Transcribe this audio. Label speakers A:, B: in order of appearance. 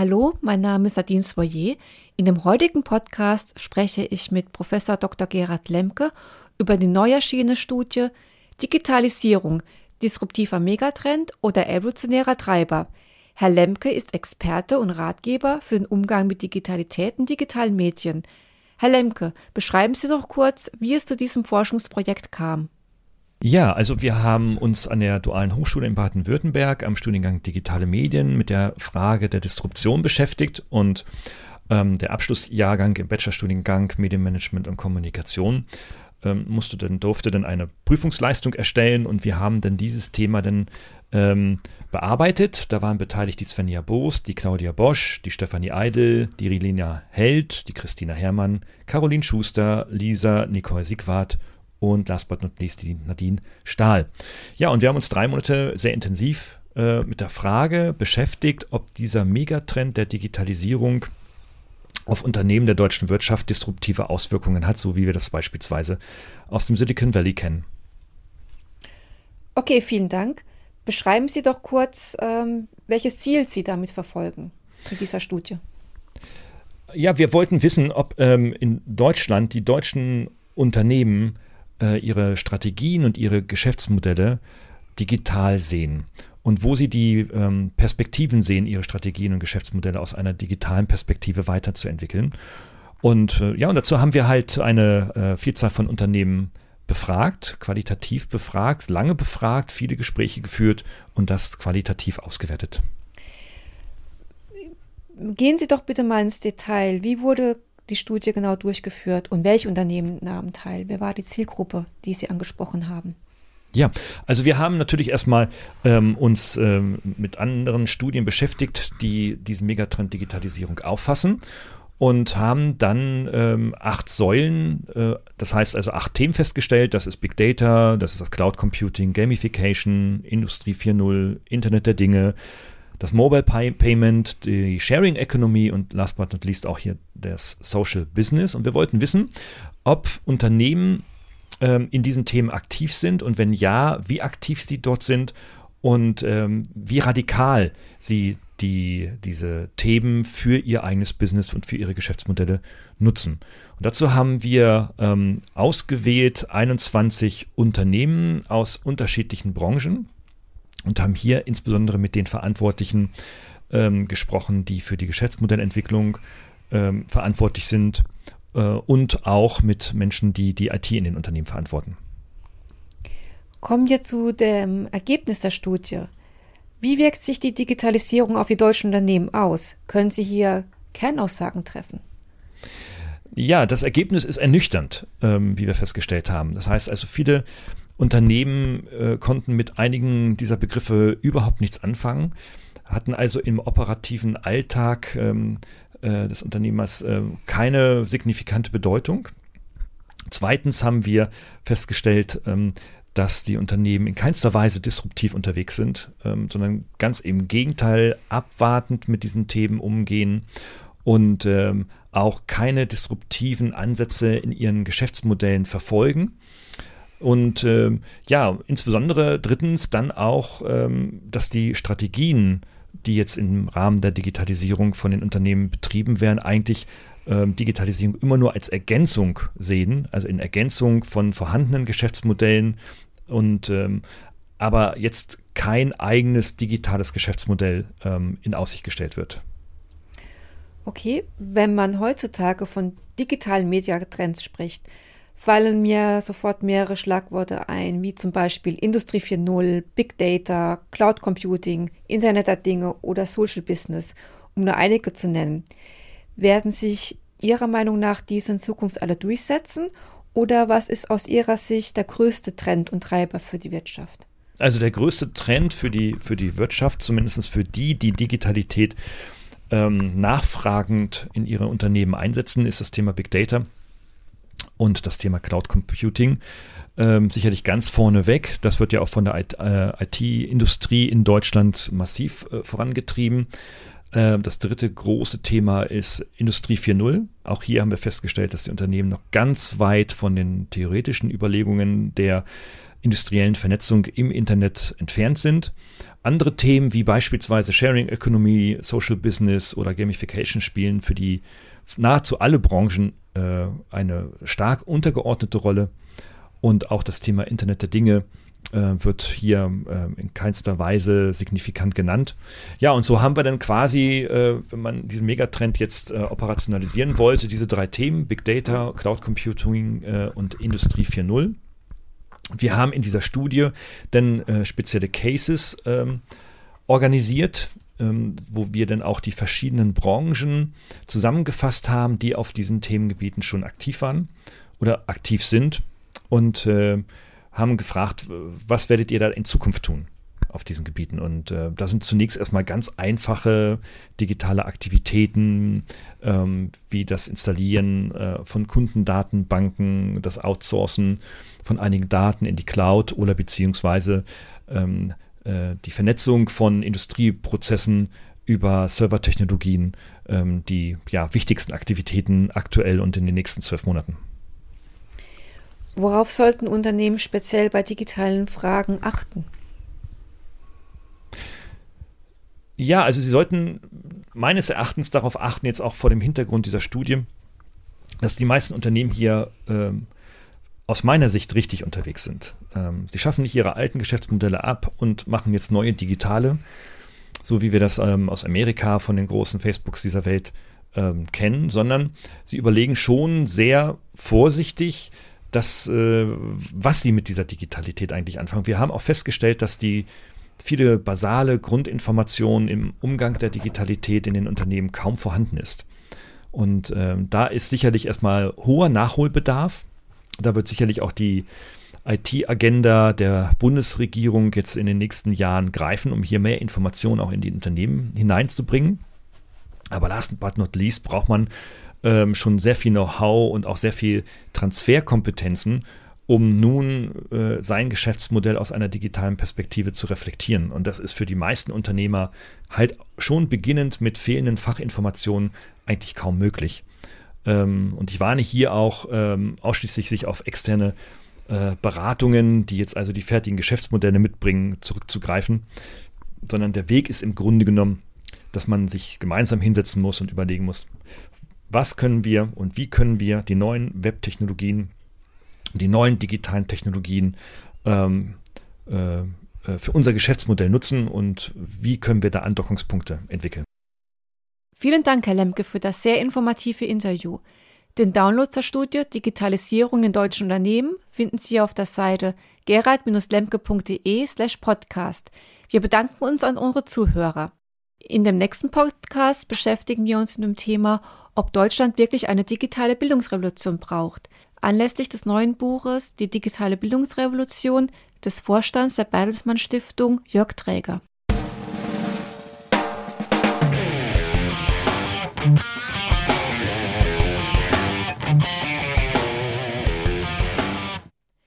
A: Hallo, mein Name ist Nadine Soyer. In dem heutigen Podcast spreche ich mit Professor Dr. Gerhard Lemke über die neu erschienene Studie Digitalisierung, disruptiver Megatrend oder evolutionärer Treiber. Herr Lemke ist Experte und Ratgeber für den Umgang mit Digitalität und digitalen Medien. Herr Lemke, beschreiben Sie doch kurz, wie es zu diesem Forschungsprojekt kam.
B: Ja, also wir haben uns an der Dualen Hochschule in Baden-Württemberg am Studiengang Digitale Medien mit der Frage der Disruption beschäftigt und ähm, der Abschlussjahrgang im Bachelorstudiengang Medienmanagement und Kommunikation ähm, musste dann, durfte dann eine Prüfungsleistung erstellen und wir haben dann dieses Thema dann ähm, bearbeitet. Da waren beteiligt die Svenja Boos, die Claudia Bosch, die Stefanie Eidel, die Rilina Held, die Christina Herrmann, Caroline Schuster, Lisa Nicole Siegwart und last but not least die Nadine Stahl. Ja, und wir haben uns drei Monate sehr intensiv äh, mit der Frage beschäftigt, ob dieser Megatrend der Digitalisierung auf Unternehmen der deutschen Wirtschaft disruptive Auswirkungen hat, so wie wir das beispielsweise aus dem Silicon Valley kennen.
A: Okay, vielen Dank. Beschreiben Sie doch kurz, ähm, welches Ziel Sie damit verfolgen mit dieser Studie.
B: Ja, wir wollten wissen, ob ähm, in Deutschland die deutschen Unternehmen äh, ihre Strategien und ihre Geschäftsmodelle digital sehen und wo sie die ähm, Perspektiven sehen, ihre Strategien und Geschäftsmodelle aus einer digitalen Perspektive weiterzuentwickeln. Und äh, ja, und dazu haben wir halt eine äh, Vielzahl von Unternehmen befragt, qualitativ befragt, lange befragt, viele Gespräche geführt und das qualitativ ausgewertet.
A: Gehen Sie doch bitte mal ins Detail. Wie wurde die Studie genau durchgeführt und welche Unternehmen nahmen teil? Wer war die Zielgruppe, die Sie angesprochen haben?
B: Ja, also wir haben natürlich erstmal ähm, uns ähm, mit anderen Studien beschäftigt, die diesen Megatrend Digitalisierung auffassen und haben dann ähm, acht Säulen, äh, das heißt also acht Themen festgestellt. Das ist Big Data, das ist das Cloud Computing, Gamification, Industrie 4.0, Internet der Dinge, das Mobile Pay Payment, die Sharing Economy und last but not least auch hier das Social Business. Und wir wollten wissen, ob Unternehmen ähm, in diesen Themen aktiv sind und wenn ja, wie aktiv sie dort sind und ähm, wie radikal sie die diese Themen für ihr eigenes Business und für ihre Geschäftsmodelle nutzen. Und dazu haben wir ähm, ausgewählt 21 Unternehmen aus unterschiedlichen Branchen und haben hier insbesondere mit den Verantwortlichen ähm, gesprochen, die für die Geschäftsmodellentwicklung ähm, verantwortlich sind äh, und auch mit Menschen, die die IT in den Unternehmen verantworten.
A: Kommen wir zu dem Ergebnis der Studie. Wie wirkt sich die Digitalisierung auf die deutschen Unternehmen aus? Können Sie hier Kernaussagen treffen?
B: Ja, das Ergebnis ist ernüchternd, ähm, wie wir festgestellt haben. Das heißt also, viele Unternehmen äh, konnten mit einigen dieser Begriffe überhaupt nichts anfangen, hatten also im operativen Alltag ähm, äh, des Unternehmers äh, keine signifikante Bedeutung. Zweitens haben wir festgestellt, ähm, dass die Unternehmen in keinster Weise disruptiv unterwegs sind, ähm, sondern ganz im Gegenteil abwartend mit diesen Themen umgehen und ähm, auch keine disruptiven Ansätze in ihren Geschäftsmodellen verfolgen. Und äh, ja, insbesondere drittens dann auch, ähm, dass die Strategien, die jetzt im Rahmen der Digitalisierung von den Unternehmen betrieben werden, eigentlich ähm, Digitalisierung immer nur als Ergänzung sehen, also in Ergänzung von vorhandenen Geschäftsmodellen und ähm, aber jetzt kein eigenes digitales Geschäftsmodell ähm, in Aussicht gestellt wird.
A: Okay, wenn man heutzutage von digitalen Mediatrends spricht, fallen mir sofort mehrere Schlagworte ein, wie zum Beispiel Industrie 4.0, Big Data, Cloud Computing, Internet der Dinge oder Social Business, um nur einige zu nennen. Werden sich Ihrer Meinung nach diese in Zukunft alle durchsetzen oder was ist aus Ihrer Sicht der größte Trend und Treiber für die Wirtschaft?
B: Also der größte Trend für die, für die Wirtschaft, zumindest für die, die Digitalität ähm, nachfragend in ihre Unternehmen einsetzen, ist das Thema Big Data und das Thema Cloud Computing. Ähm, sicherlich ganz vorne weg. Das wird ja auch von der IT-Industrie äh, in Deutschland massiv äh, vorangetrieben. Äh, das dritte große Thema ist Industrie 4.0. Auch hier haben wir festgestellt, dass die Unternehmen noch ganz weit von den theoretischen Überlegungen der industriellen Vernetzung im Internet entfernt sind. Andere Themen wie beispielsweise Sharing Economy, Social Business oder Gamification spielen für die nahezu alle Branchen äh, eine stark untergeordnete Rolle. Und auch das Thema Internet der Dinge äh, wird hier äh, in keinster Weise signifikant genannt. Ja, und so haben wir dann quasi, äh, wenn man diesen Megatrend jetzt äh, operationalisieren wollte, diese drei Themen, Big Data, Cloud Computing äh, und Industrie 4.0. Wir haben in dieser Studie dann äh, spezielle Cases ähm, organisiert, ähm, wo wir dann auch die verschiedenen Branchen zusammengefasst haben, die auf diesen Themengebieten schon aktiv waren oder aktiv sind und äh, haben gefragt, was werdet ihr da in Zukunft tun auf diesen Gebieten? Und äh, da sind zunächst erstmal ganz einfache digitale Aktivitäten, ähm, wie das Installieren äh, von Kundendatenbanken, das Outsourcen von einigen Daten in die Cloud oder beziehungsweise ähm, äh, die Vernetzung von Industrieprozessen über Servertechnologien, ähm, die ja, wichtigsten Aktivitäten aktuell und in den nächsten zwölf Monaten.
A: Worauf sollten Unternehmen speziell bei digitalen Fragen achten?
B: Ja, also sie sollten meines Erachtens darauf achten, jetzt auch vor dem Hintergrund dieser Studie, dass die meisten Unternehmen hier ähm, aus meiner Sicht richtig unterwegs sind. Ähm, sie schaffen nicht ihre alten Geschäftsmodelle ab und machen jetzt neue digitale, so wie wir das ähm, aus Amerika von den großen Facebooks dieser Welt ähm, kennen, sondern sie überlegen schon sehr vorsichtig, das, äh, was sie mit dieser Digitalität eigentlich anfangen. Wir haben auch festgestellt, dass die viele basale Grundinformationen im Umgang der Digitalität in den Unternehmen kaum vorhanden ist. Und äh, da ist sicherlich erstmal hoher Nachholbedarf. Da wird sicherlich auch die IT-Agenda der Bundesregierung jetzt in den nächsten Jahren greifen, um hier mehr Informationen auch in die Unternehmen hineinzubringen. Aber last but not least braucht man ähm, schon sehr viel Know-how und auch sehr viel Transferkompetenzen, um nun äh, sein Geschäftsmodell aus einer digitalen Perspektive zu reflektieren. Und das ist für die meisten Unternehmer halt schon beginnend mit fehlenden Fachinformationen eigentlich kaum möglich. Ähm, und ich warne hier auch ähm, ausschließlich sich auf externe äh, Beratungen, die jetzt also die fertigen Geschäftsmodelle mitbringen, zurückzugreifen, sondern der Weg ist im Grunde genommen, dass man sich gemeinsam hinsetzen muss und überlegen muss, was können wir und wie können wir die neuen Webtechnologien, die neuen digitalen Technologien ähm, äh, äh, für unser Geschäftsmodell nutzen und wie können wir da Andockungspunkte entwickeln.
A: Vielen Dank, Herr Lemke, für das sehr informative Interview. Den Download zur Studie Digitalisierung in deutschen Unternehmen finden Sie auf der Seite gerald-lemke.de slash podcast. Wir bedanken uns an unsere Zuhörer. In dem nächsten Podcast beschäftigen wir uns mit dem Thema ob Deutschland wirklich eine digitale Bildungsrevolution braucht. Anlässlich des neuen Buches Die digitale Bildungsrevolution des Vorstands der Bertelsmann Stiftung Jörg Träger.